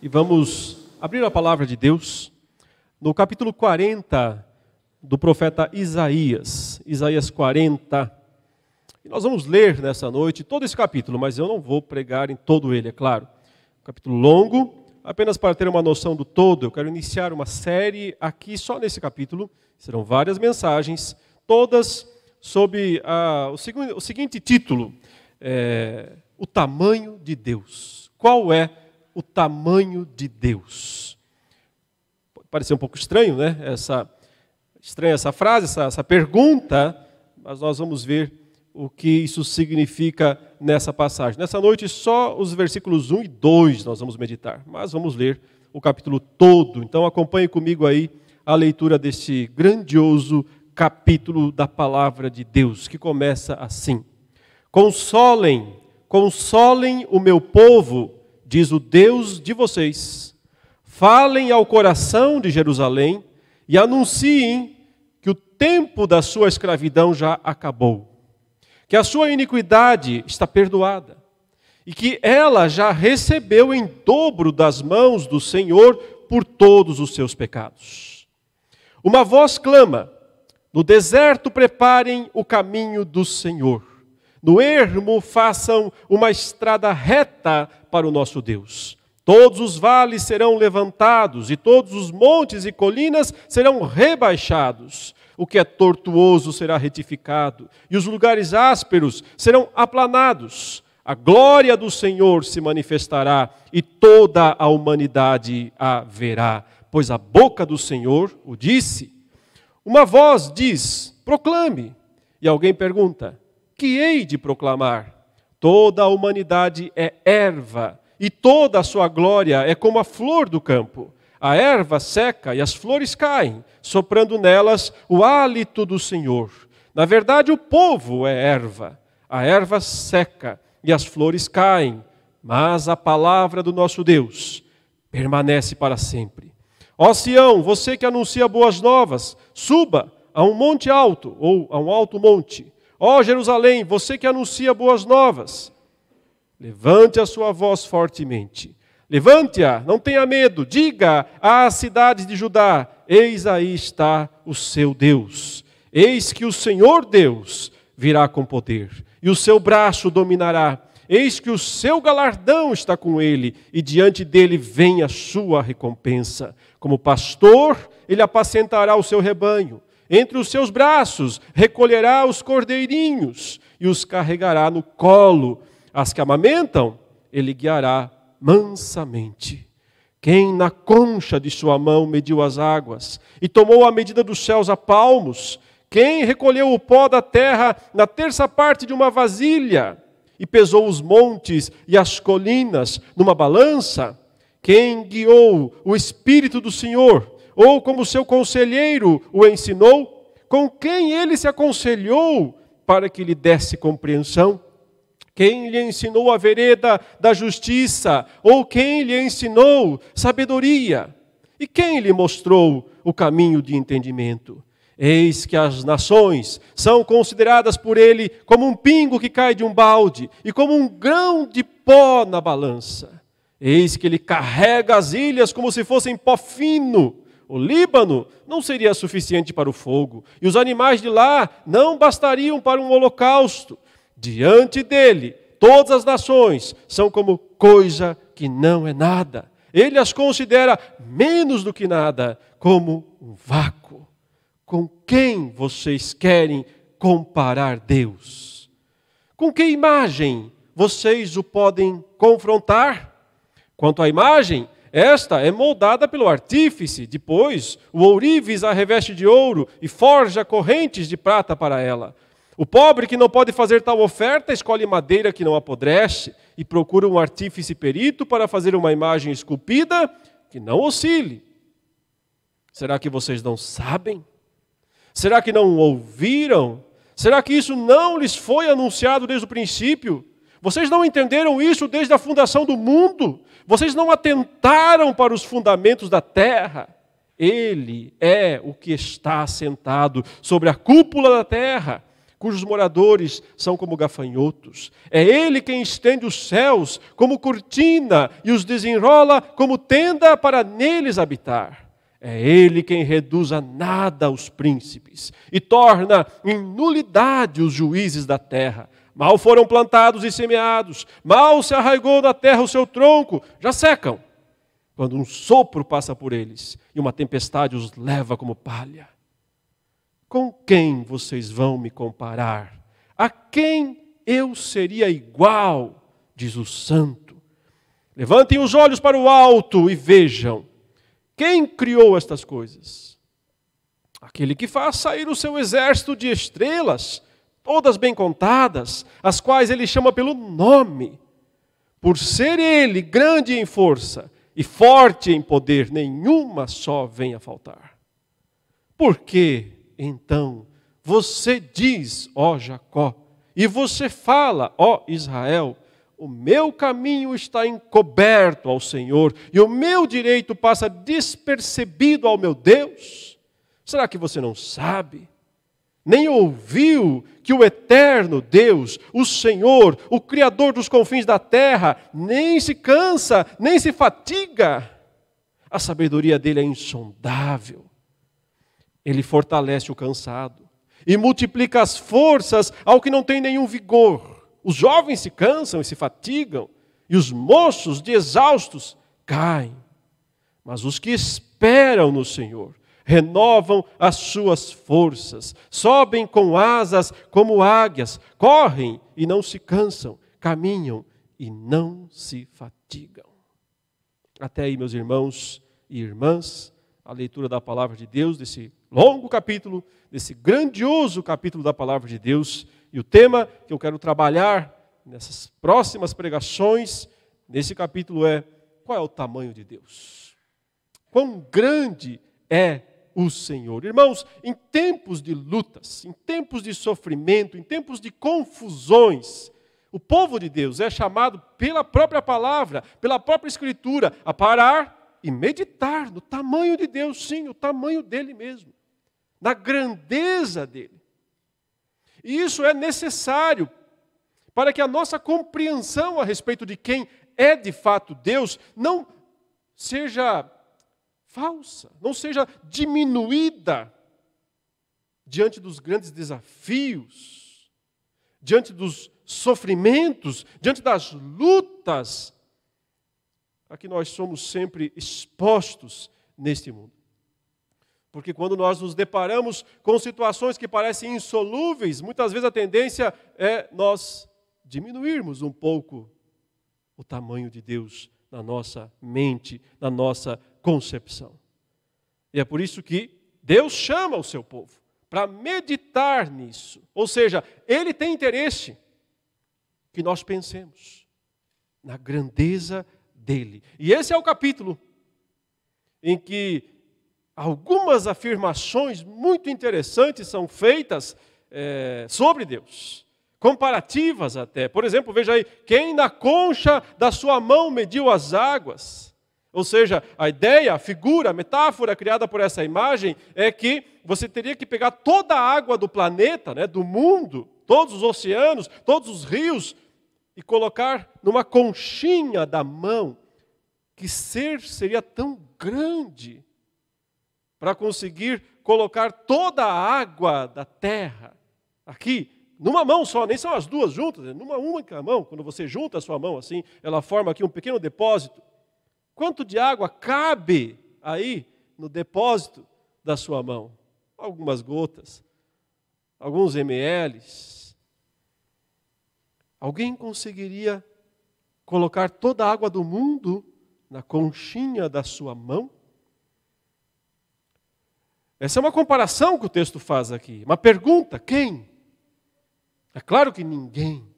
e vamos abrir a palavra de Deus no capítulo 40 do profeta Isaías. Isaías 40. E nós vamos ler nessa noite todo esse capítulo, mas eu não vou pregar em todo ele, é claro. capítulo longo, apenas para ter uma noção do todo, eu quero iniciar uma série aqui só nesse capítulo. Serão várias mensagens, todas sob ah, o, seguinte, o, seguinte, título: é, O tamanho de Deus. Qual é tamanho de Deus. Pode parecer um pouco estranho, né? Essa, estranha essa frase, essa, essa pergunta, mas nós vamos ver o que isso significa nessa passagem. Nessa noite, só os versículos 1 e 2 nós vamos meditar, mas vamos ler o capítulo todo. Então, acompanhe comigo aí a leitura deste grandioso capítulo da palavra de Deus, que começa assim: Consolem, consolem o meu povo diz o Deus de vocês: falem ao coração de Jerusalém e anunciem que o tempo da sua escravidão já acabou, que a sua iniquidade está perdoada e que ela já recebeu em dobro das mãos do Senhor por todos os seus pecados. Uma voz clama: no deserto preparem o caminho do Senhor. No ermo façam uma estrada reta para o nosso Deus. Todos os vales serão levantados e todos os montes e colinas serão rebaixados. O que é tortuoso será retificado e os lugares ásperos serão aplanados. A glória do Senhor se manifestará e toda a humanidade a verá, pois a boca do Senhor o disse. Uma voz diz: proclame. E alguém pergunta: que hei de proclamar? Toda a humanidade é erva, e toda a sua glória é como a flor do campo. A erva seca e as flores caem, soprando nelas o hálito do Senhor. Na verdade, o povo é erva. A erva seca e as flores caem, mas a palavra do nosso Deus permanece para sempre. Ó Sião, você que anuncia boas novas, suba a um monte alto ou a um alto monte Ó oh, Jerusalém, você que anuncia boas novas, levante a sua voz fortemente. Levante-a, não tenha medo, diga às cidades de Judá: Eis aí está o seu Deus. Eis que o Senhor Deus virá com poder, e o seu braço dominará. Eis que o seu galardão está com ele, e diante dele vem a sua recompensa. Como pastor, ele apacentará o seu rebanho. Entre os seus braços recolherá os cordeirinhos e os carregará no colo. As que amamentam, ele guiará mansamente. Quem na concha de sua mão mediu as águas e tomou a medida dos céus a palmos? Quem recolheu o pó da terra na terça parte de uma vasilha e pesou os montes e as colinas numa balança? Quem guiou o Espírito do Senhor ou como seu conselheiro o ensinou, com quem ele se aconselhou para que lhe desse compreensão? Quem lhe ensinou a vereda da justiça? Ou quem lhe ensinou sabedoria? E quem lhe mostrou o caminho de entendimento? Eis que as nações são consideradas por ele como um pingo que cai de um balde e como um grão de pó na balança. Eis que ele carrega as ilhas como se fossem pó fino o Líbano não seria suficiente para o fogo, e os animais de lá não bastariam para um holocausto. Diante dele, todas as nações são como coisa que não é nada. Ele as considera menos do que nada, como um vácuo. Com quem vocês querem comparar Deus? Com que imagem vocês o podem confrontar? Quanto à imagem, esta é moldada pelo artífice, depois o ourives a reveste de ouro e forja correntes de prata para ela. O pobre que não pode fazer tal oferta escolhe madeira que não apodrece e procura um artífice perito para fazer uma imagem esculpida que não oscile. Será que vocês não sabem? Será que não ouviram? Será que isso não lhes foi anunciado desde o princípio? Vocês não entenderam isso desde a fundação do mundo? Vocês não atentaram para os fundamentos da terra? Ele é o que está sentado sobre a cúpula da terra. cujos moradores são como gafanhotos. É Ele quem estende os céus como cortina e os desenrola como tenda para neles habitar. É Ele quem reduz a nada os príncipes e torna em nulidade os juízes da terra. Mal foram plantados e semeados, mal se arraigou na terra o seu tronco, já secam, quando um sopro passa por eles e uma tempestade os leva como palha. Com quem vocês vão me comparar? A quem eu seria igual? Diz o santo. Levantem os olhos para o alto e vejam. Quem criou estas coisas? Aquele que faz sair o seu exército de estrelas, todas bem contadas, as quais ele chama pelo nome. Por ser ele grande em força e forte em poder, nenhuma só vem a faltar. Por quê? então você diz, ó Jacó, e você fala, ó Israel, o meu caminho está encoberto ao Senhor e o meu direito passa despercebido ao meu Deus? Será que você não sabe? Nem ouviu que o eterno Deus, o Senhor, o Criador dos confins da terra, nem se cansa, nem se fatiga? A sabedoria dele é insondável ele fortalece o cansado e multiplica as forças ao que não tem nenhum vigor. Os jovens se cansam e se fatigam, e os moços, de exaustos, caem. Mas os que esperam no Senhor renovam as suas forças, sobem com asas como águias, correm e não se cansam, caminham e não se fatigam. Até aí, meus irmãos e irmãs, a leitura da palavra de Deus, desse longo capítulo, desse grandioso capítulo da palavra de Deus. E o tema que eu quero trabalhar nessas próximas pregações, nesse capítulo, é: qual é o tamanho de Deus? Quão grande é o Senhor? Irmãos, em tempos de lutas, em tempos de sofrimento, em tempos de confusões, o povo de Deus é chamado pela própria palavra, pela própria Escritura, a parar e meditar no tamanho de Deus, sim, o tamanho dele mesmo na grandeza dele. E isso é necessário para que a nossa compreensão a respeito de quem é de fato Deus não seja falsa, não seja diminuída diante dos grandes desafios, diante dos sofrimentos, diante das lutas a que nós somos sempre expostos neste mundo. Porque quando nós nos deparamos com situações que parecem insolúveis, muitas vezes a tendência é nós diminuirmos um pouco o tamanho de Deus na nossa mente, na nossa concepção. E é por isso que Deus chama o seu povo para meditar nisso. Ou seja, Ele tem interesse que nós pensemos na grandeza dele. E esse é o capítulo em que algumas afirmações muito interessantes são feitas é, sobre Deus, comparativas até. Por exemplo, veja aí: quem na concha da sua mão mediu as águas? Ou seja, a ideia, a figura, a metáfora criada por essa imagem é que você teria que pegar toda a água do planeta, né, do mundo, todos os oceanos, todos os rios, e colocar numa conchinha da mão. Que ser seria tão grande para conseguir colocar toda a água da terra aqui, numa mão só, nem são as duas juntas, é numa única mão. Quando você junta a sua mão assim, ela forma aqui um pequeno depósito. Quanto de água cabe aí no depósito da sua mão? Algumas gotas, alguns ml. Alguém conseguiria colocar toda a água do mundo na conchinha da sua mão? Essa é uma comparação que o texto faz aqui. Uma pergunta: quem? É claro que ninguém,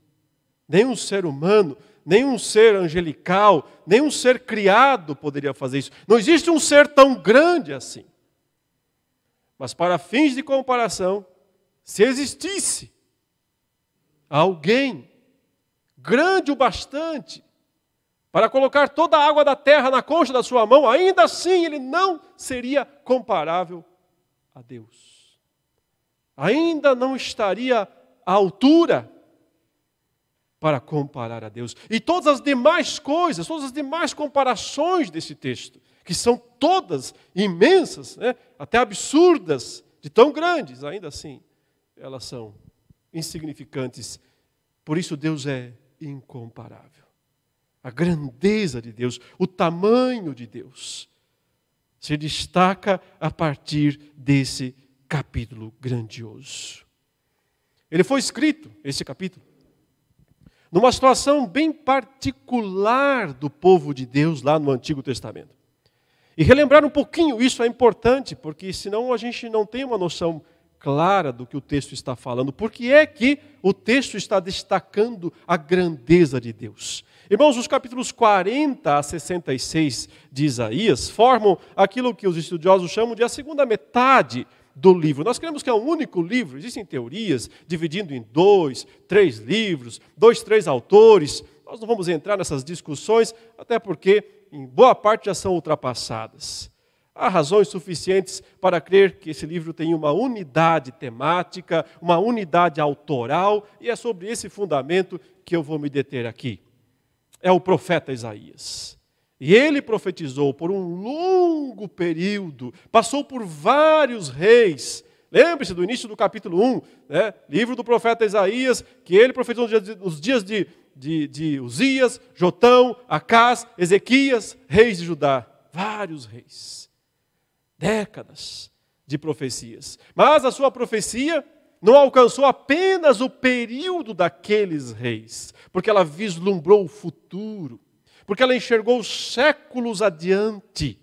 nenhum ser humano, nenhum ser angelical, nenhum ser criado poderia fazer isso. Não existe um ser tão grande assim. Mas para fins de comparação, se existisse alguém grande o bastante para colocar toda a água da terra na concha da sua mão, ainda assim ele não seria comparável a Deus. Ainda não estaria altura para comparar a Deus. E todas as demais coisas, todas as demais comparações desse texto, que são todas imensas, né? até absurdas, de tão grandes, ainda assim, elas são insignificantes. Por isso Deus é incomparável. A grandeza de Deus, o tamanho de Deus, se destaca a partir desse capítulo grandioso. Ele foi escrito, esse capítulo, numa situação bem particular do povo de Deus lá no Antigo Testamento. E relembrar um pouquinho isso é importante, porque senão a gente não tem uma noção clara do que o texto está falando. Por que é que o texto está destacando a grandeza de Deus? Irmãos, os capítulos 40 a 66 de Isaías formam aquilo que os estudiosos chamam de a segunda metade do livro. Nós cremos que é um único livro, existem teorias dividindo em dois, três livros, dois, três autores. Nós não vamos entrar nessas discussões, até porque em boa parte já são ultrapassadas. Há razões suficientes para crer que esse livro tem uma unidade temática, uma unidade autoral, e é sobre esse fundamento que eu vou me deter aqui. É o profeta Isaías. E ele profetizou por um longo período, passou por vários reis. Lembre-se do início do capítulo 1, né? livro do profeta Isaías, que ele profetizou nos dias de, de, de Uzias, Jotão, Acás, Ezequias, reis de Judá. Vários reis. Décadas de profecias. Mas a sua profecia não alcançou apenas o período daqueles reis, porque ela vislumbrou o futuro porque ela enxergou séculos adiante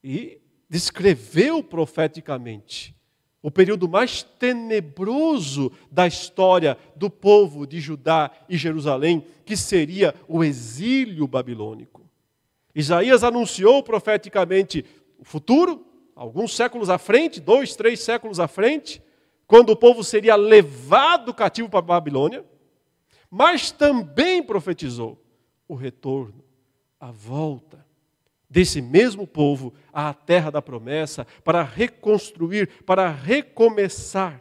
e descreveu profeticamente o período mais tenebroso da história do povo de Judá e Jerusalém, que seria o exílio babilônico. Isaías anunciou profeticamente o futuro, alguns séculos à frente, dois, três séculos à frente, quando o povo seria levado cativo para a Babilônia mas também profetizou o retorno, a volta desse mesmo povo à terra da promessa para reconstruir, para recomeçar.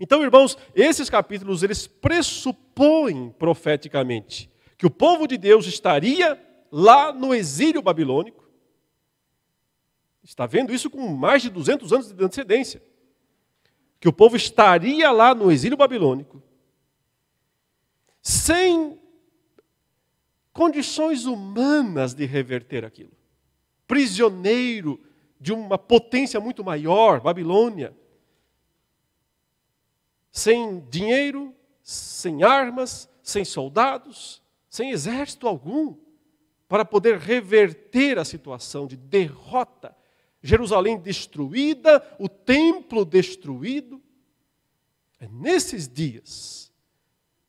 Então, irmãos, esses capítulos eles pressupõem profeticamente que o povo de Deus estaria lá no exílio babilônico. Está vendo isso com mais de 200 anos de antecedência. Que o povo estaria lá no exílio babilônico sem condições humanas de reverter aquilo. Prisioneiro de uma potência muito maior, Babilônia. Sem dinheiro, sem armas, sem soldados, sem exército algum, para poder reverter a situação de derrota. Jerusalém destruída, o templo destruído. É nesses dias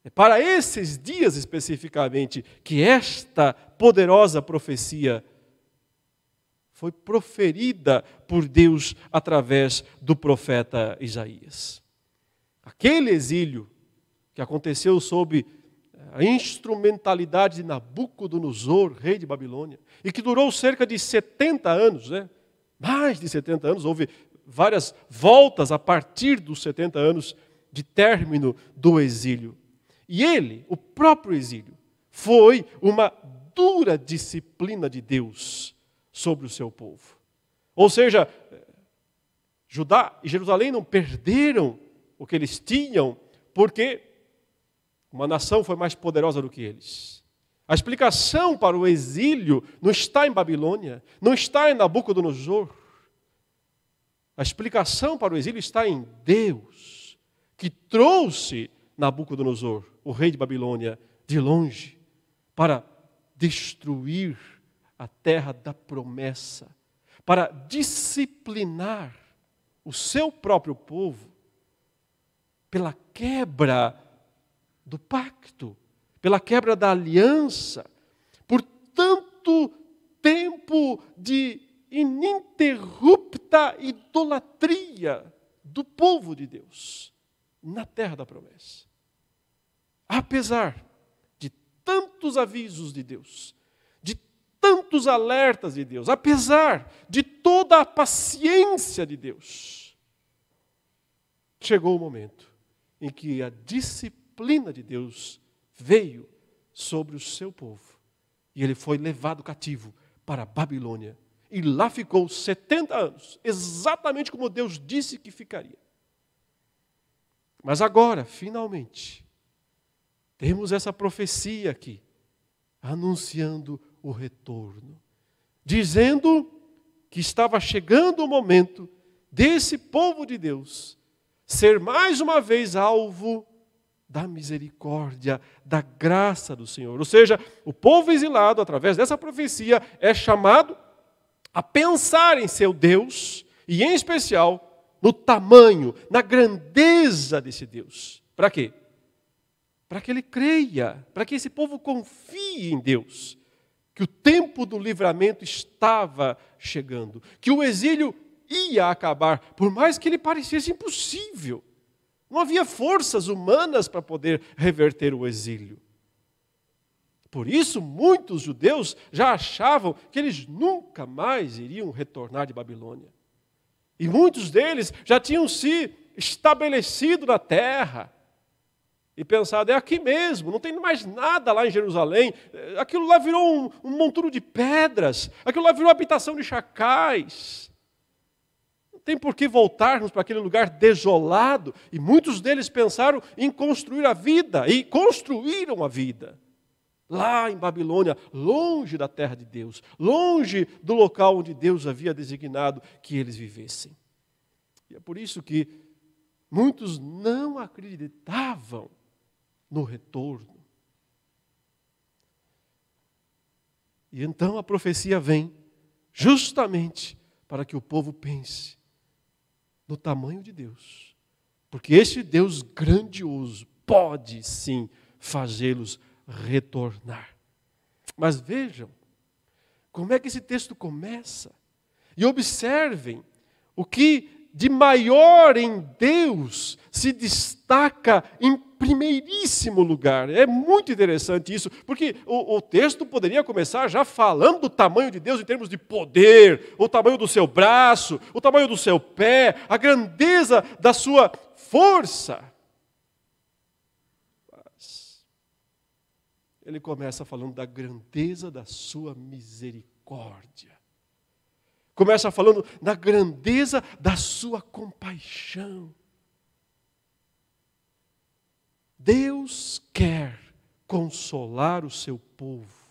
é para esses dias especificamente que esta poderosa profecia foi proferida por Deus através do profeta Isaías. Aquele exílio que aconteceu sob a instrumentalidade de Nabucodonosor, rei de Babilônia, e que durou cerca de 70 anos, né? mais de 70 anos, houve várias voltas a partir dos 70 anos de término do exílio. E ele, o próprio exílio, foi uma dura disciplina de Deus sobre o seu povo. Ou seja, Judá e Jerusalém não perderam o que eles tinham, porque uma nação foi mais poderosa do que eles. A explicação para o exílio não está em Babilônia, não está em Nabucodonosor. A explicação para o exílio está em Deus, que trouxe Nabucodonosor, o rei de Babilônia, de longe, para destruir a terra da promessa, para disciplinar o seu próprio povo pela quebra do pacto, pela quebra da aliança, por tanto tempo de ininterrupta idolatria do povo de Deus na terra da promessa. Apesar de tantos avisos de Deus, de tantos alertas de Deus, apesar de toda a paciência de Deus, chegou o momento em que a disciplina de Deus veio sobre o seu povo. E ele foi levado cativo para a Babilônia. E lá ficou 70 anos, exatamente como Deus disse que ficaria. Mas agora, finalmente, temos essa profecia aqui, anunciando o retorno, dizendo que estava chegando o momento desse povo de Deus ser mais uma vez alvo da misericórdia, da graça do Senhor. Ou seja, o povo exilado, através dessa profecia, é chamado a pensar em seu Deus e, em especial, no tamanho, na grandeza desse Deus. Para quê? Para que ele creia, para que esse povo confie em Deus, que o tempo do livramento estava chegando, que o exílio ia acabar, por mais que ele parecesse impossível. Não havia forças humanas para poder reverter o exílio. Por isso, muitos judeus já achavam que eles nunca mais iriam retornar de Babilônia. E muitos deles já tinham se estabelecido na terra e pensado, é aqui mesmo, não tem mais nada lá em Jerusalém. Aquilo lá virou um, um monturo de pedras, aquilo lá virou habitação de chacais. Não tem por que voltarmos para aquele lugar desolado. E muitos deles pensaram em construir a vida, e construíram a vida. Lá em Babilônia, longe da terra de Deus, longe do local onde Deus havia designado que eles vivessem. E é por isso que muitos não acreditavam no retorno. E então a profecia vem justamente para que o povo pense no tamanho de Deus. Porque este Deus grandioso pode sim fazê-los retornar. Mas vejam como é que esse texto começa. E observem o que de maior em Deus se destaca em primeiríssimo lugar. É muito interessante isso, porque o, o, texto poderia começar já falando do tamanho de Deus em termos de poder, o tamanho do seu braço, o tamanho do seu pé, a grandeza da sua força. Mas ele começa falando da grandeza da sua misericórdia. Começa falando da grandeza da sua compaixão. Deus quer consolar o seu povo.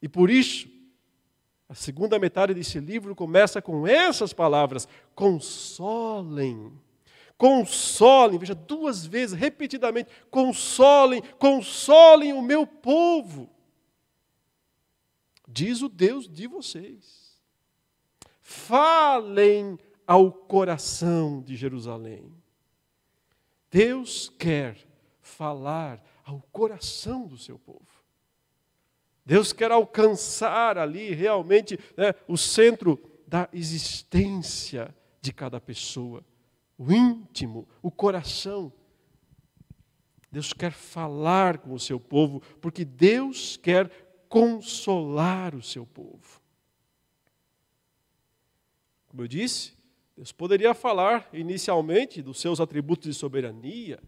E por isso, a segunda metade desse livro começa com essas palavras: consolem. Consolem, veja duas vezes, repetidamente: consolem, consolem o meu povo. Diz o Deus de vocês falem ao coração de Jerusalém. Deus quer falar ao coração do seu povo. Deus quer alcançar ali realmente né, o centro da existência de cada pessoa, o íntimo, o coração. Deus quer falar com o seu povo, porque Deus quer consolar o seu povo. Como eu disse, Deus poderia falar inicialmente dos seus atributos de soberania,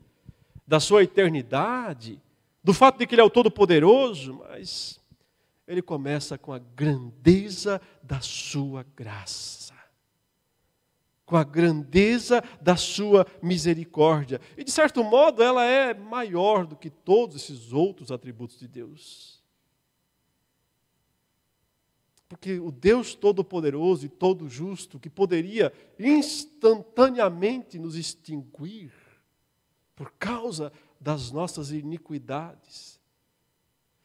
da sua eternidade, do fato de que Ele é o Todo-Poderoso, mas ele começa com a grandeza da sua graça, com a grandeza da sua misericórdia. E, de certo modo, ela é maior do que todos esses outros atributos de Deus. Porque o Deus Todo-Poderoso e Todo Justo, que poderia instantaneamente nos extinguir por causa das nossas iniquidades,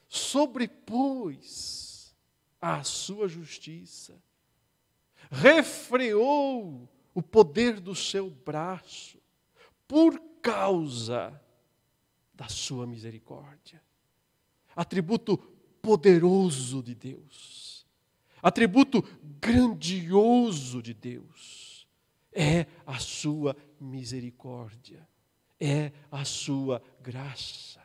sobrepôs a sua justiça, refreou o poder do seu braço por causa da sua misericórdia. Atributo poderoso de Deus atributo grandioso de Deus é a sua misericórdia, é a sua graça.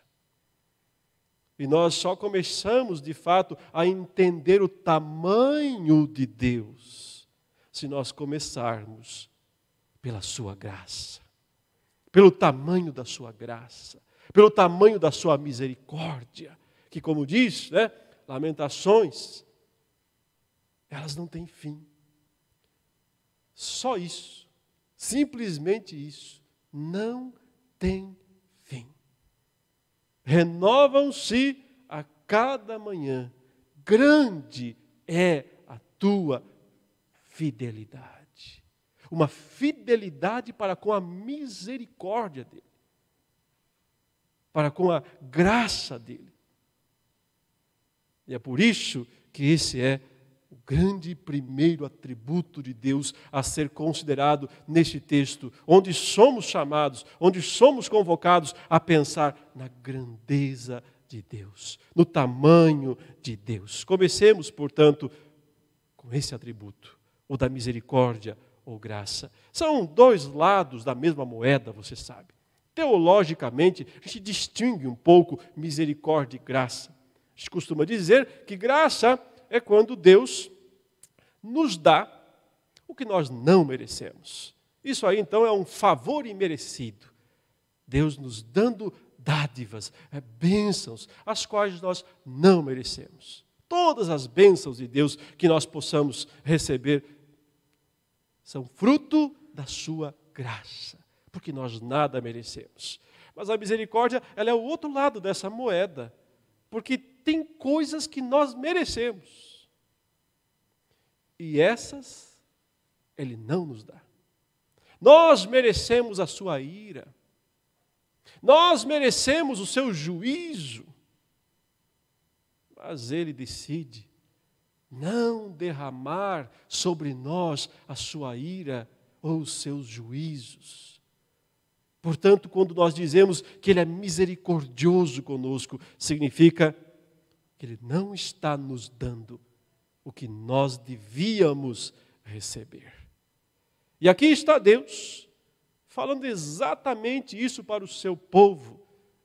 E nós só começamos, de fato, a entender o tamanho de Deus se nós começarmos pela sua graça, pelo tamanho da sua graça, pelo tamanho da sua misericórdia, que, como diz, né, Lamentações, elas não têm fim. Só isso, simplesmente isso, não tem fim. Renovam-se a cada manhã. Grande é a tua fidelidade. Uma fidelidade para com a misericórdia dele, para com a graça dele. E é por isso que esse é o grande primeiro atributo de Deus a ser considerado neste texto, onde somos chamados, onde somos convocados a pensar na grandeza de Deus, no tamanho de Deus. Comecemos, portanto, com esse atributo, ou da misericórdia ou graça. São dois lados da mesma moeda, você sabe. Teologicamente, a gente distingue um pouco misericórdia e graça gente costuma dizer que graça é quando Deus nos dá o que nós não merecemos. Isso aí então é um favor imerecido. Deus nos dando dádivas, é, bênçãos, as quais nós não merecemos. Todas as bênçãos de Deus que nós possamos receber são fruto da sua graça, porque nós nada merecemos. Mas a misericórdia, ela é o outro lado dessa moeda, porque tem coisas que nós merecemos. E essas Ele não nos dá. Nós merecemos a sua ira. Nós merecemos o seu juízo. Mas Ele decide não derramar sobre nós a sua ira ou os seus juízos. Portanto, quando nós dizemos que Ele é misericordioso conosco, significa que Ele não está nos dando o que nós devíamos receber. E aqui está Deus, falando exatamente isso para o seu povo,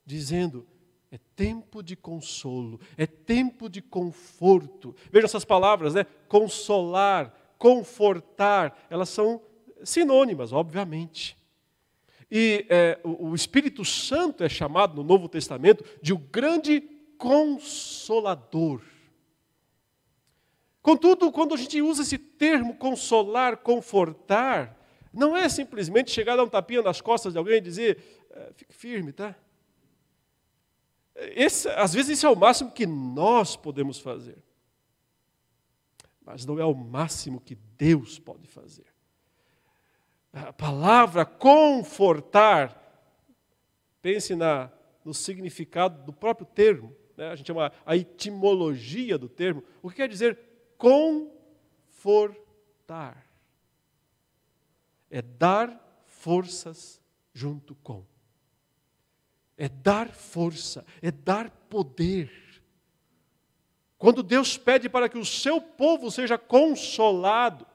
dizendo: é tempo de consolo, é tempo de conforto. Veja essas palavras, né? Consolar, confortar, elas são sinônimas, obviamente. E é, o Espírito Santo é chamado no Novo Testamento de o grande consolador. Contudo, quando a gente usa esse termo consolar, confortar, não é simplesmente chegar a dar um tapinha nas costas de alguém e dizer, é, fique firme, tá? Esse, às vezes isso é o máximo que nós podemos fazer. Mas não é o máximo que Deus pode fazer. A palavra confortar, pense na, no significado do próprio termo né, a gente chama a etimologia do termo, o que quer dizer confortar. É dar forças junto com. É dar força, é dar poder. Quando Deus pede para que o seu povo seja consolado,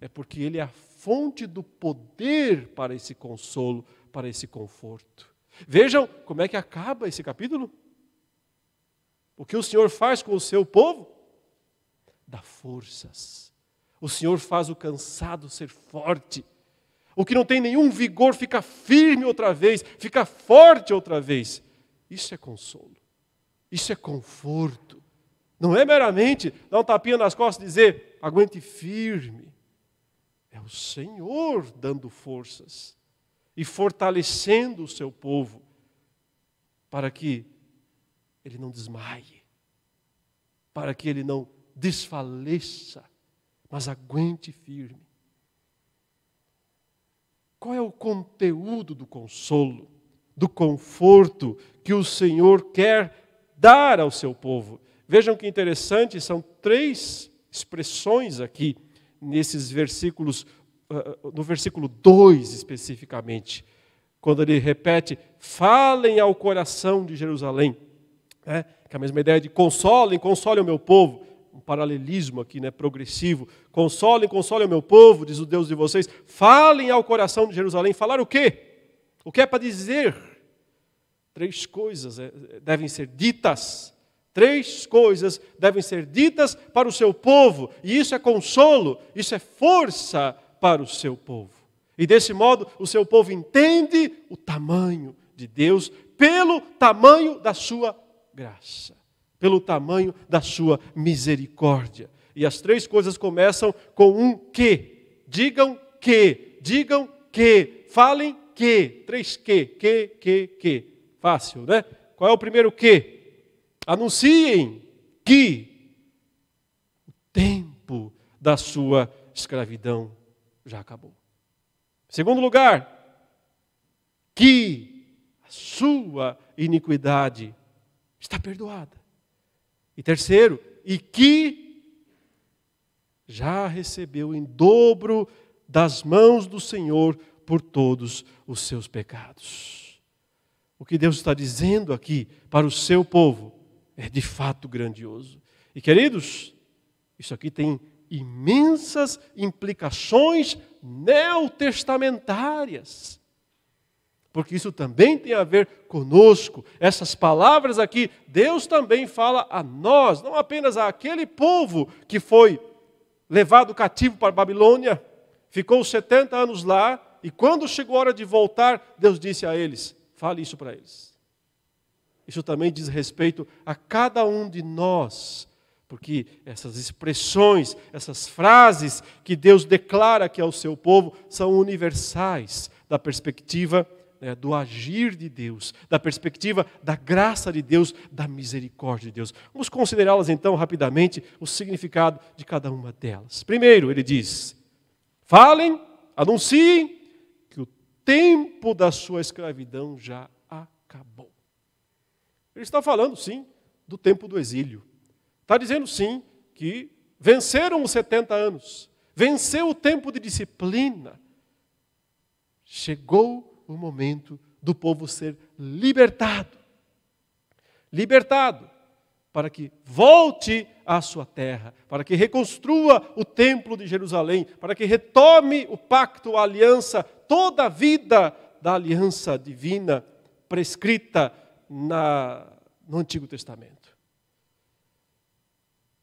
é porque Ele é a fonte do poder para esse consolo, para esse conforto. Vejam como é que acaba esse capítulo. O que o Senhor faz com o seu povo? Dá forças. O Senhor faz o cansado ser forte. O que não tem nenhum vigor fica firme outra vez, fica forte outra vez. Isso é consolo. Isso é conforto. Não é meramente dar um tapinha nas costas e dizer, aguente firme. É o Senhor dando forças e fortalecendo o seu povo para que ele não desmaie, para que ele não desfaleça, mas aguente firme. Qual é o conteúdo do consolo, do conforto que o Senhor quer dar ao seu povo? Vejam que interessante, são três expressões aqui nesses versículos, ah, ah, no versículo 2 especificamente, quando ele repete: falem ao coração de Jerusalém né? que é a mesma ideia de consolem, consolem o meu povo, um paralelismo aqui, né, progressivo. Consolem, consolem o meu povo, diz o Deus de vocês. Falem ao coração de Jerusalém. Falar o quê? O que é para dizer? Três coisas é, devem ser ditas. Três coisas devem ser ditas para o seu povo, e isso é consolo, isso é força para o seu povo. E desse modo, o seu povo entende o tamanho de Deus pelo tamanho da sua graça, pelo tamanho da sua misericórdia. E as três coisas começam com um que. Digam que, digam que, falem que. Três que, que, que, que. Fácil, né? Qual é o primeiro que? Anunciem que o tempo da sua escravidão já acabou. Segundo lugar, que a sua iniquidade está perdoada. E terceiro, e que já recebeu em dobro das mãos do Senhor por todos os seus pecados. O que Deus está dizendo aqui para o seu povo é de fato grandioso. E queridos, isso aqui tem imensas implicações neotestamentárias. Porque isso também tem a ver conosco. Essas palavras aqui, Deus também fala a nós, não apenas àquele povo que foi levado cativo para a Babilônia, ficou 70 anos lá, e quando chegou a hora de voltar, Deus disse a eles: fale isso para eles. Isso também diz respeito a cada um de nós porque essas expressões, essas frases que Deus declara aqui ao seu povo são universais da perspectiva né, do agir de Deus, da perspectiva da graça de Deus, da misericórdia de Deus. Vamos considerá-las então rapidamente, o significado de cada uma delas. Primeiro, ele diz: falem, anunciem que o tempo da sua escravidão já acabou. Ele está falando, sim, do tempo do exílio. Está dizendo sim que venceram os 70 anos, venceu o tempo de disciplina. Chegou o momento do povo ser libertado. Libertado para que volte à sua terra, para que reconstrua o templo de Jerusalém, para que retome o pacto, a aliança, toda a vida da aliança divina prescrita na, no Antigo Testamento.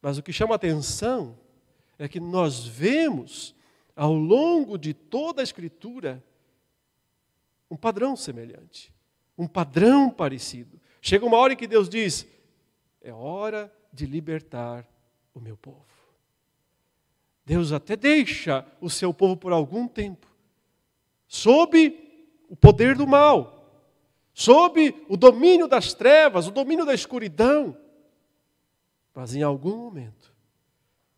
Mas o que chama atenção é que nós vemos, ao longo de toda a Escritura, um padrão semelhante, um padrão parecido. Chega uma hora em que Deus diz: é hora de libertar o meu povo. Deus até deixa o seu povo por algum tempo, sob o poder do mal, sob o domínio das trevas, o domínio da escuridão. Mas em algum momento,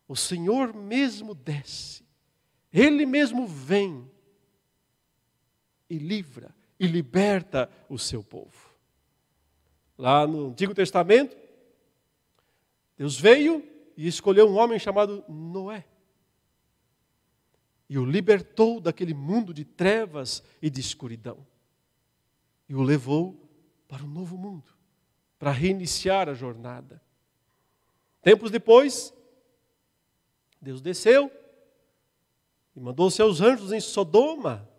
o Senhor mesmo desce, Ele mesmo vem e livra e liberta o seu povo. Lá no Antigo Testamento, Deus veio e escolheu um homem chamado Noé. E o libertou daquele mundo de trevas e de escuridão. E o levou para um novo mundo, para reiniciar a jornada. Tempos depois, Deus desceu e mandou seus anjos em Sodoma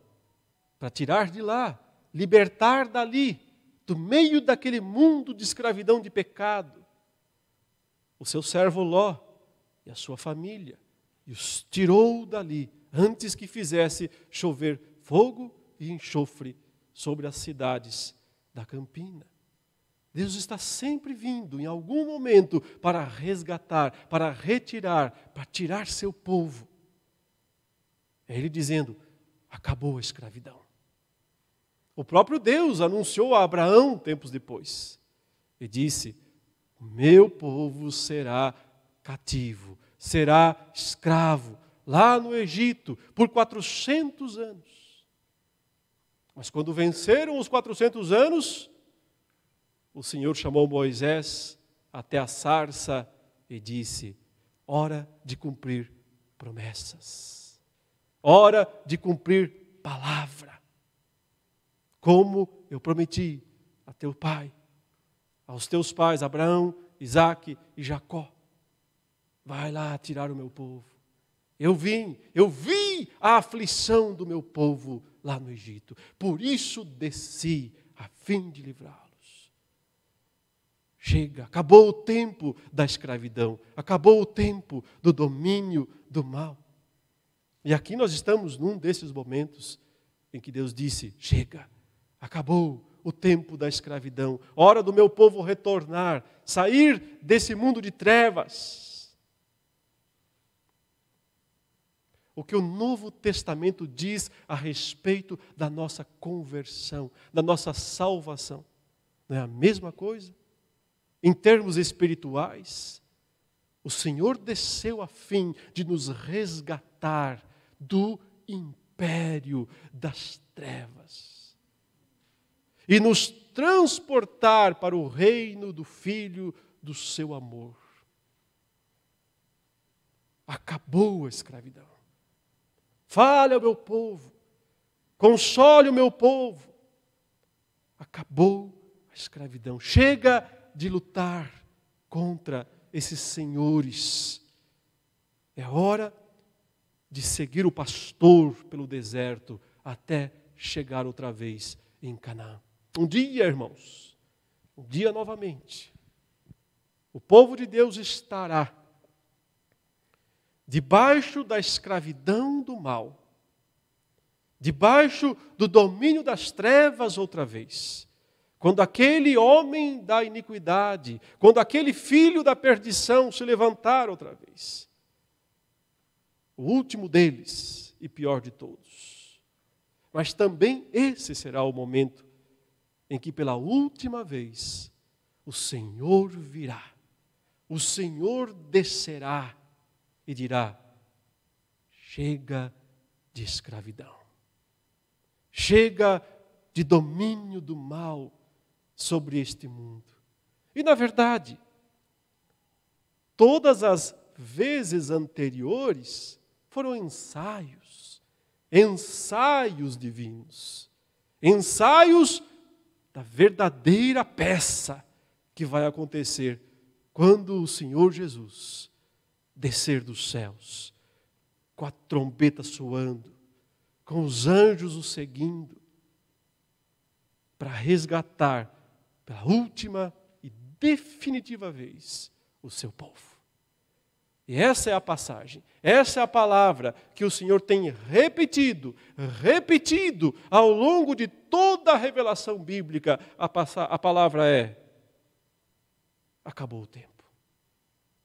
para tirar de lá, libertar dali, do meio daquele mundo de escravidão de pecado, o seu servo Ló e a sua família, e os tirou dali antes que fizesse chover fogo e enxofre sobre as cidades da campina. Deus está sempre vindo, em algum momento, para resgatar, para retirar, para tirar seu povo. É Ele dizendo: acabou a escravidão. O próprio Deus anunciou a Abraão tempos depois e disse: Meu povo será cativo, será escravo lá no Egito por 400 anos. Mas quando venceram os 400 anos, o Senhor chamou Moisés até a sarça e disse: Hora de cumprir promessas, hora de cumprir palavra, como eu prometi a teu pai, aos teus pais, Abraão, Isaque e Jacó. Vai lá tirar o meu povo. Eu vim, eu vi a aflição do meu povo lá no Egito. Por isso desci a fim de livrá-lo. Chega, acabou o tempo da escravidão, acabou o tempo do domínio do mal. E aqui nós estamos num desses momentos em que Deus disse: chega, acabou o tempo da escravidão, hora do meu povo retornar, sair desse mundo de trevas. O que o Novo Testamento diz a respeito da nossa conversão, da nossa salvação, não é a mesma coisa? Em termos espirituais, o Senhor desceu a fim de nos resgatar do império das trevas e nos transportar para o reino do Filho do seu amor. Acabou a escravidão. Fale ao meu povo, console o meu povo. Acabou a escravidão. Chega de lutar contra esses senhores. É hora de seguir o pastor pelo deserto até chegar outra vez em Canaã. Um dia, irmãos, um dia novamente, o povo de Deus estará debaixo da escravidão do mal, debaixo do domínio das trevas outra vez. Quando aquele homem da iniquidade, quando aquele filho da perdição se levantar outra vez o último deles e pior de todos. Mas também esse será o momento em que pela última vez o Senhor virá, o Senhor descerá e dirá: chega de escravidão, chega de domínio do mal sobre este mundo. E na verdade, todas as vezes anteriores, foram ensaios, ensaios divinos, ensaios da verdadeira peça que vai acontecer quando o Senhor Jesus descer dos céus, com a trombeta soando, com os anjos o seguindo, para resgatar pela última e definitiva vez o seu povo. E essa é a passagem, essa é a palavra que o Senhor tem repetido, repetido ao longo de toda a revelação bíblica. A, a palavra é: acabou o tempo.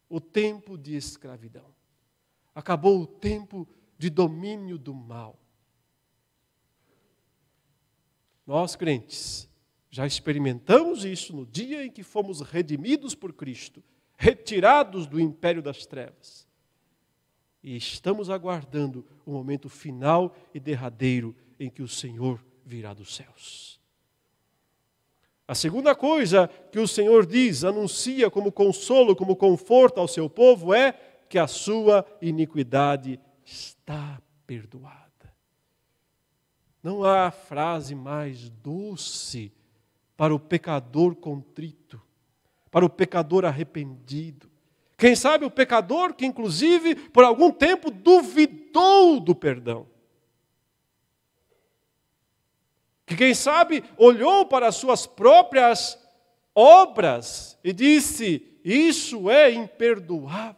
O tempo de escravidão. Acabou o tempo de domínio do mal. Nós, crentes, já experimentamos isso no dia em que fomos redimidos por Cristo retirados do império das trevas. E estamos aguardando o momento final e derradeiro em que o Senhor virá dos céus. A segunda coisa que o Senhor diz, anuncia como consolo, como conforto ao seu povo é que a sua iniquidade está perdoada. Não há frase mais doce para o pecador contrito para o pecador arrependido. Quem sabe o pecador que, inclusive, por algum tempo duvidou do perdão. Que, quem sabe, olhou para as suas próprias obras e disse: Isso é imperdoável.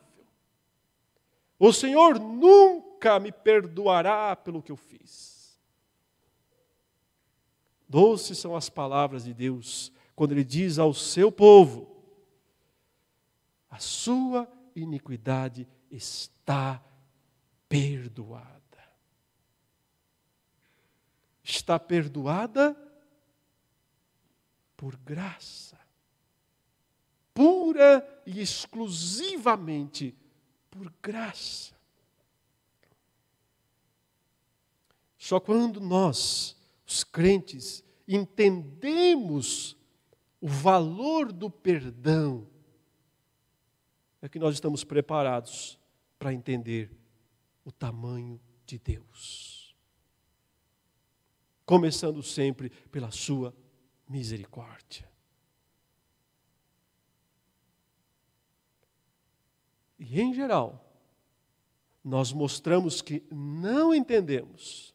O Senhor nunca me perdoará pelo que eu fiz. Doces são as palavras de Deus quando Ele diz ao seu povo: a sua iniquidade está perdoada. Está perdoada por graça, pura e exclusivamente por graça. Só quando nós, os crentes, entendemos o valor do perdão, é que nós estamos preparados para entender o tamanho de Deus. Começando sempre pela Sua misericórdia. E, em geral, nós mostramos que não entendemos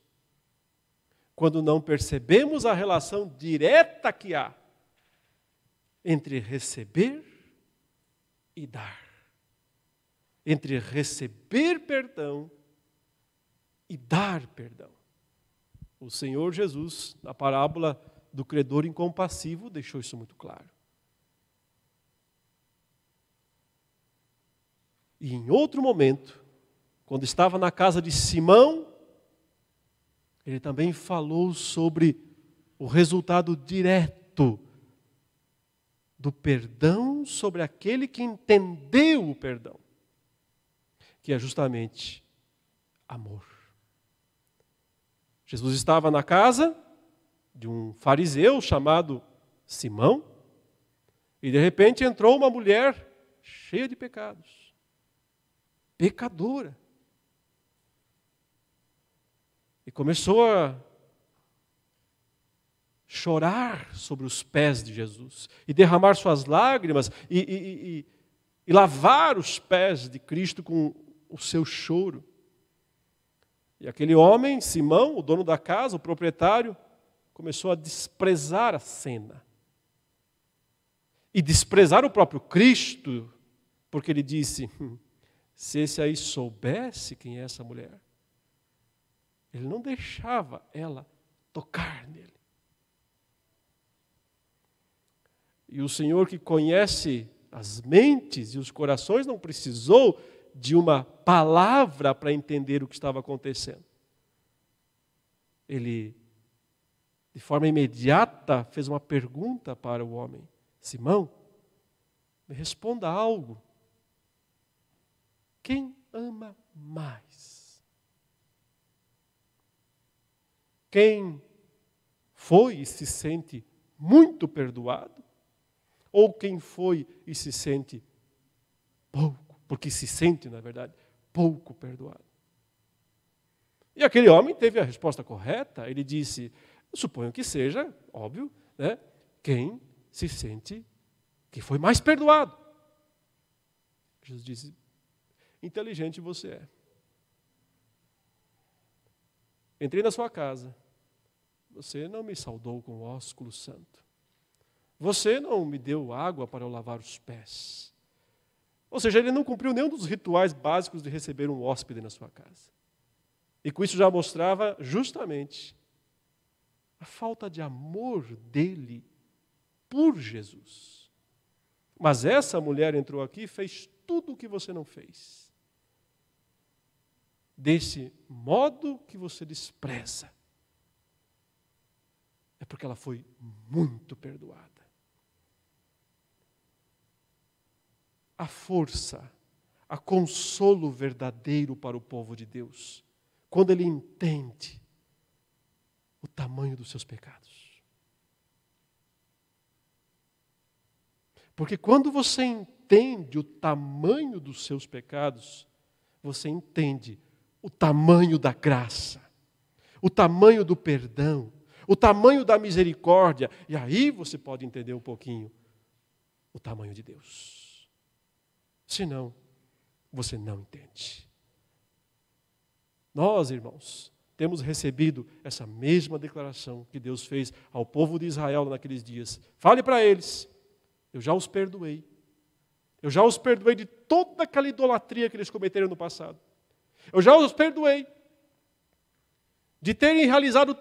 quando não percebemos a relação direta que há entre receber e dar entre receber perdão e dar perdão. O Senhor Jesus, na parábola do credor incompassivo, deixou isso muito claro. E em outro momento, quando estava na casa de Simão, ele também falou sobre o resultado direto do perdão sobre aquele que entendeu o perdão, que é justamente amor. Jesus estava na casa de um fariseu chamado Simão, e de repente entrou uma mulher cheia de pecados, pecadora. E começou a chorar sobre os pés de Jesus e derramar suas lágrimas e, e, e, e, lavar os pés de Cristo com o seu choro. E aquele homem, Simão, o dono da casa, o proprietário, começou a desprezar a cena. E desprezar o próprio Cristo, porque ele disse: hum, se esse aí soubesse quem é essa mulher, ele não deixava ela tocar nele. E o Senhor que conhece as mentes e os corações não precisou de uma palavra para entender o que estava acontecendo. Ele, de forma imediata, fez uma pergunta para o homem: Simão, me responda algo. Quem ama mais? Quem foi e se sente muito perdoado? Ou quem foi e se sente pouco? Porque se sente, na verdade, pouco perdoado. E aquele homem teve a resposta correta. Ele disse: suponho que seja, óbvio, né, quem se sente que foi mais perdoado. Jesus disse: inteligente você é. Entrei na sua casa, você não me saudou com o ósculo santo. Você não me deu água para eu lavar os pés. Ou seja, ele não cumpriu nenhum dos rituais básicos de receber um hóspede na sua casa. E com isso já mostrava justamente a falta de amor dele por Jesus. Mas essa mulher entrou aqui e fez tudo o que você não fez. Desse modo que você despreza. É porque ela foi muito perdoada. A força, a consolo verdadeiro para o povo de Deus, quando ele entende o tamanho dos seus pecados. Porque quando você entende o tamanho dos seus pecados, você entende o tamanho da graça, o tamanho do perdão, o tamanho da misericórdia, e aí você pode entender um pouquinho o tamanho de Deus. Senão, você não entende. Nós, irmãos, temos recebido essa mesma declaração que Deus fez ao povo de Israel naqueles dias. Fale para eles: eu já os perdoei. Eu já os perdoei de toda aquela idolatria que eles cometeram no passado. Eu já os perdoei de terem realizado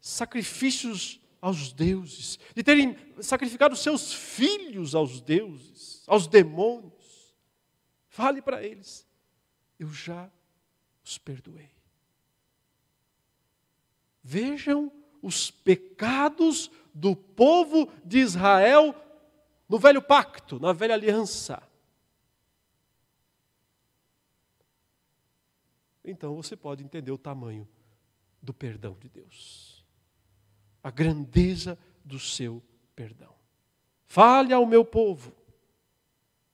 sacrifícios aos deuses, de terem sacrificado seus filhos aos deuses, aos demônios. Fale para eles: eu já os perdoei. Vejam os pecados do povo de Israel no velho pacto, na velha aliança. Então você pode entender o tamanho do perdão de Deus, a grandeza do seu perdão. Fale ao meu povo,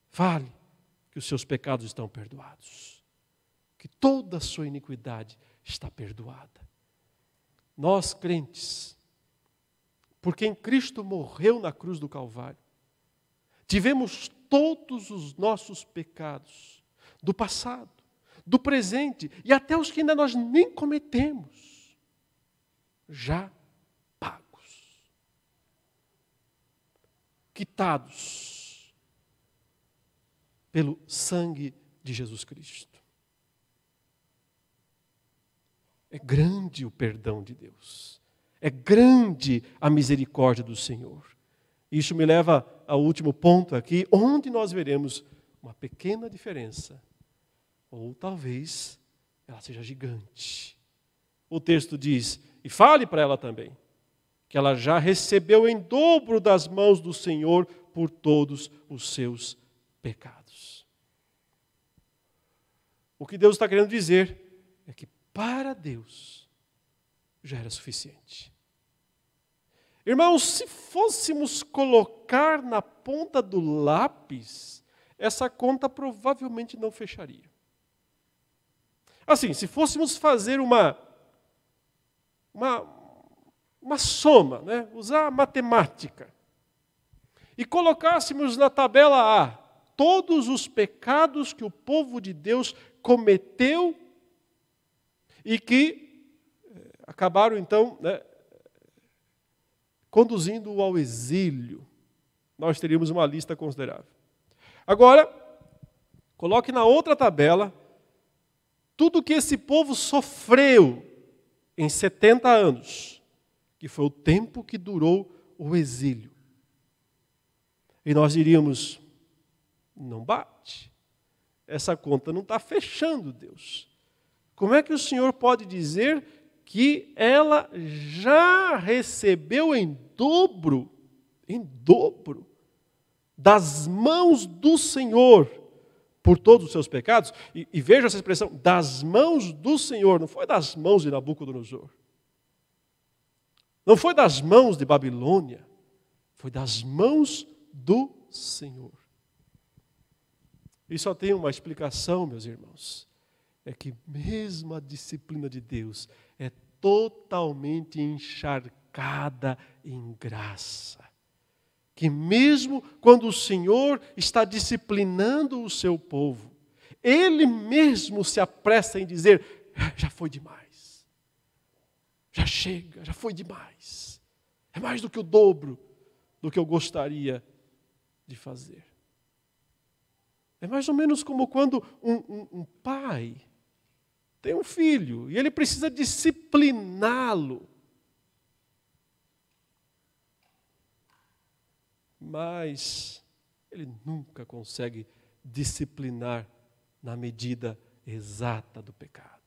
fale que os seus pecados estão perdoados, que toda a sua iniquidade está perdoada. Nós, crentes, por quem Cristo morreu na cruz do Calvário, tivemos todos os nossos pecados do passado, do presente e até os que ainda nós nem cometemos, já pagos, quitados pelo sangue de Jesus Cristo. É grande o perdão de Deus. É grande a misericórdia do Senhor. Isso me leva ao último ponto aqui, onde nós veremos uma pequena diferença. Ou talvez ela seja gigante. O texto diz: e fale para ela também, que ela já recebeu em dobro das mãos do Senhor por todos os seus pecados. O que Deus está querendo dizer é que para Deus já era suficiente. Irmãos, se fôssemos colocar na ponta do lápis, essa conta provavelmente não fecharia. Assim, se fôssemos fazer uma, uma, uma soma, né? usar a matemática, e colocássemos na tabela A todos os pecados que o povo de Deus cometeu e que eh, acabaram então né, conduzindo-o ao exílio, nós teríamos uma lista considerável. Agora, coloque na outra tabela tudo que esse povo sofreu em 70 anos, que foi o tempo que durou o exílio. E nós diríamos: não bate. Essa conta não está fechando, Deus. Como é que o Senhor pode dizer que ela já recebeu em dobro, em dobro, das mãos do Senhor por todos os seus pecados. E, e veja essa expressão, das mãos do Senhor, não foi das mãos de Nabucodonosor. Não foi das mãos de Babilônia, foi das mãos do Senhor. E só tem uma explicação, meus irmãos é que mesmo a disciplina de Deus é totalmente encharcada em graça. Que mesmo quando o Senhor está disciplinando o seu povo, Ele mesmo se apressa em dizer: já foi demais, já chega, já foi demais, é mais do que o dobro do que eu gostaria de fazer. É mais ou menos como quando um, um, um pai tem um filho e ele precisa discipliná-lo. Mas ele nunca consegue disciplinar na medida exata do pecado.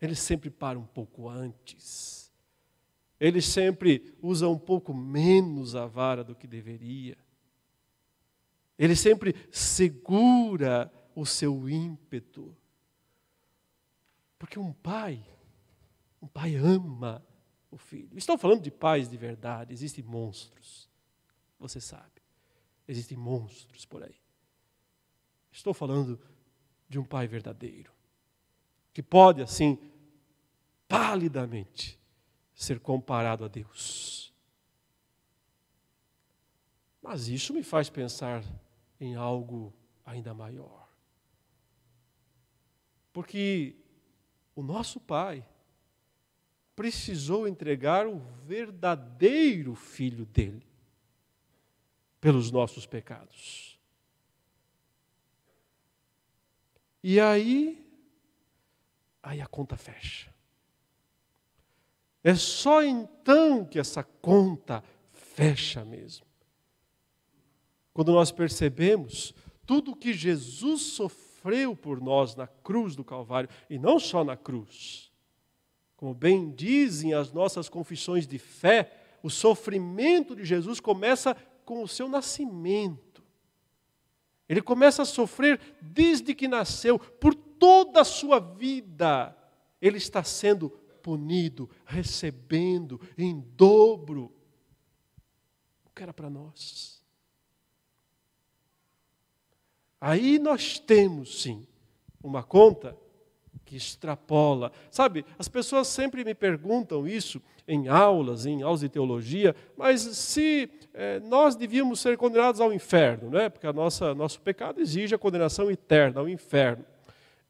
Ele sempre para um pouco antes. Ele sempre usa um pouco menos a vara do que deveria. Ele sempre segura o seu ímpeto. Porque um pai, um pai ama o filho. Estou falando de pais de verdade, existem monstros. Você sabe. Existem monstros por aí. Estou falando de um pai verdadeiro, que pode, assim, palidamente, ser comparado a Deus. Mas isso me faz pensar em algo ainda maior. Porque o nosso Pai precisou entregar o verdadeiro filho dele pelos nossos pecados. E aí, aí a conta fecha. É só então que essa conta fecha mesmo. Quando nós percebemos tudo que Jesus sofreu por nós na cruz do Calvário, e não só na cruz. Como bem dizem as nossas confissões de fé, o sofrimento de Jesus começa com o seu nascimento. Ele começa a sofrer desde que nasceu, por toda a sua vida. Ele está sendo punido, recebendo em dobro o que era para nós. Aí nós temos sim uma conta que extrapola. Sabe, as pessoas sempre me perguntam isso em aulas, em aulas de teologia, mas se é, nós devíamos ser condenados ao inferno, né? porque a nossa, nosso pecado exige a condenação eterna ao inferno.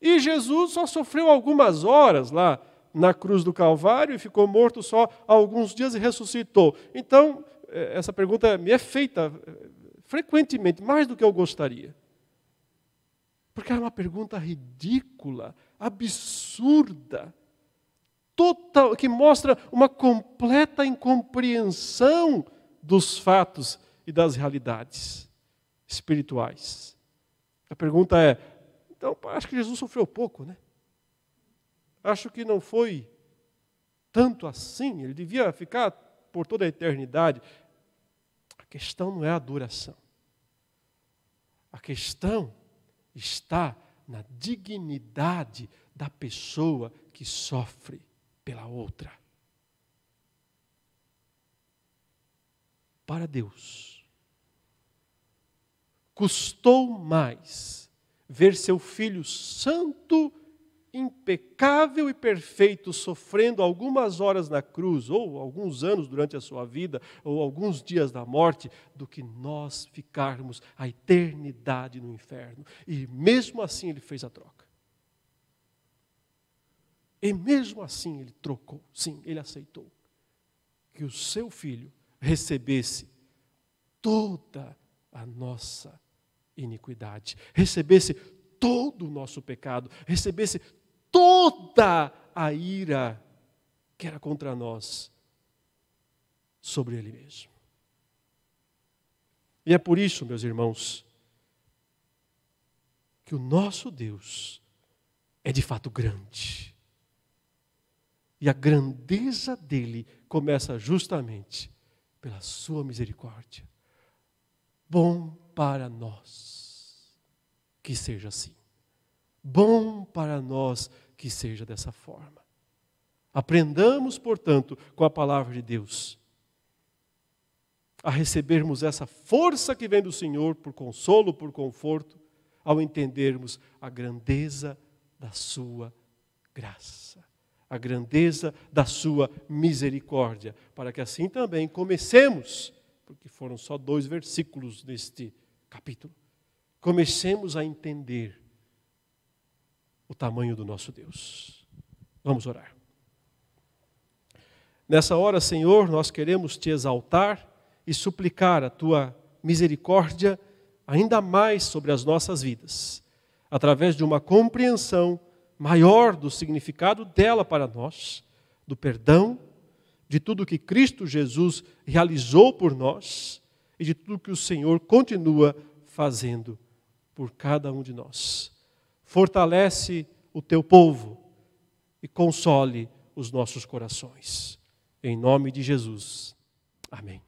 E Jesus só sofreu algumas horas lá na cruz do Calvário e ficou morto só alguns dias e ressuscitou. Então, é, essa pergunta me é feita é, frequentemente, mais do que eu gostaria. Porque era uma pergunta ridícula, absurda. total, que mostra uma completa incompreensão dos fatos e das realidades espirituais. A pergunta é: então, acho que Jesus sofreu pouco, né? Acho que não foi tanto assim, ele devia ficar por toda a eternidade. A questão não é a duração. A questão está na dignidade da pessoa que sofre pela outra. Para Deus, custou mais ver seu filho santo impecável e perfeito, sofrendo algumas horas na cruz, ou alguns anos durante a sua vida, ou alguns dias da morte, do que nós ficarmos a eternidade no inferno. E mesmo assim ele fez a troca. E mesmo assim ele trocou, sim, ele aceitou que o seu filho recebesse toda a nossa iniquidade, recebesse todo o nosso pecado, recebesse toda a ira que era contra nós sobre ele mesmo. E é por isso, meus irmãos, que o nosso Deus é de fato grande. E a grandeza dele começa justamente pela sua misericórdia. Bom para nós que seja assim. Bom para nós que seja dessa forma. Aprendamos, portanto, com a palavra de Deus, a recebermos essa força que vem do Senhor por consolo, por conforto, ao entendermos a grandeza da Sua graça, a grandeza da Sua misericórdia, para que assim também comecemos, porque foram só dois versículos neste capítulo, comecemos a entender o tamanho do nosso Deus. Vamos orar. Nessa hora, Senhor, nós queremos te exaltar e suplicar a tua misericórdia ainda mais sobre as nossas vidas, através de uma compreensão maior do significado dela para nós, do perdão, de tudo que Cristo Jesus realizou por nós e de tudo que o Senhor continua fazendo por cada um de nós fortalece o teu povo e console os nossos corações. Em nome de Jesus. Amém.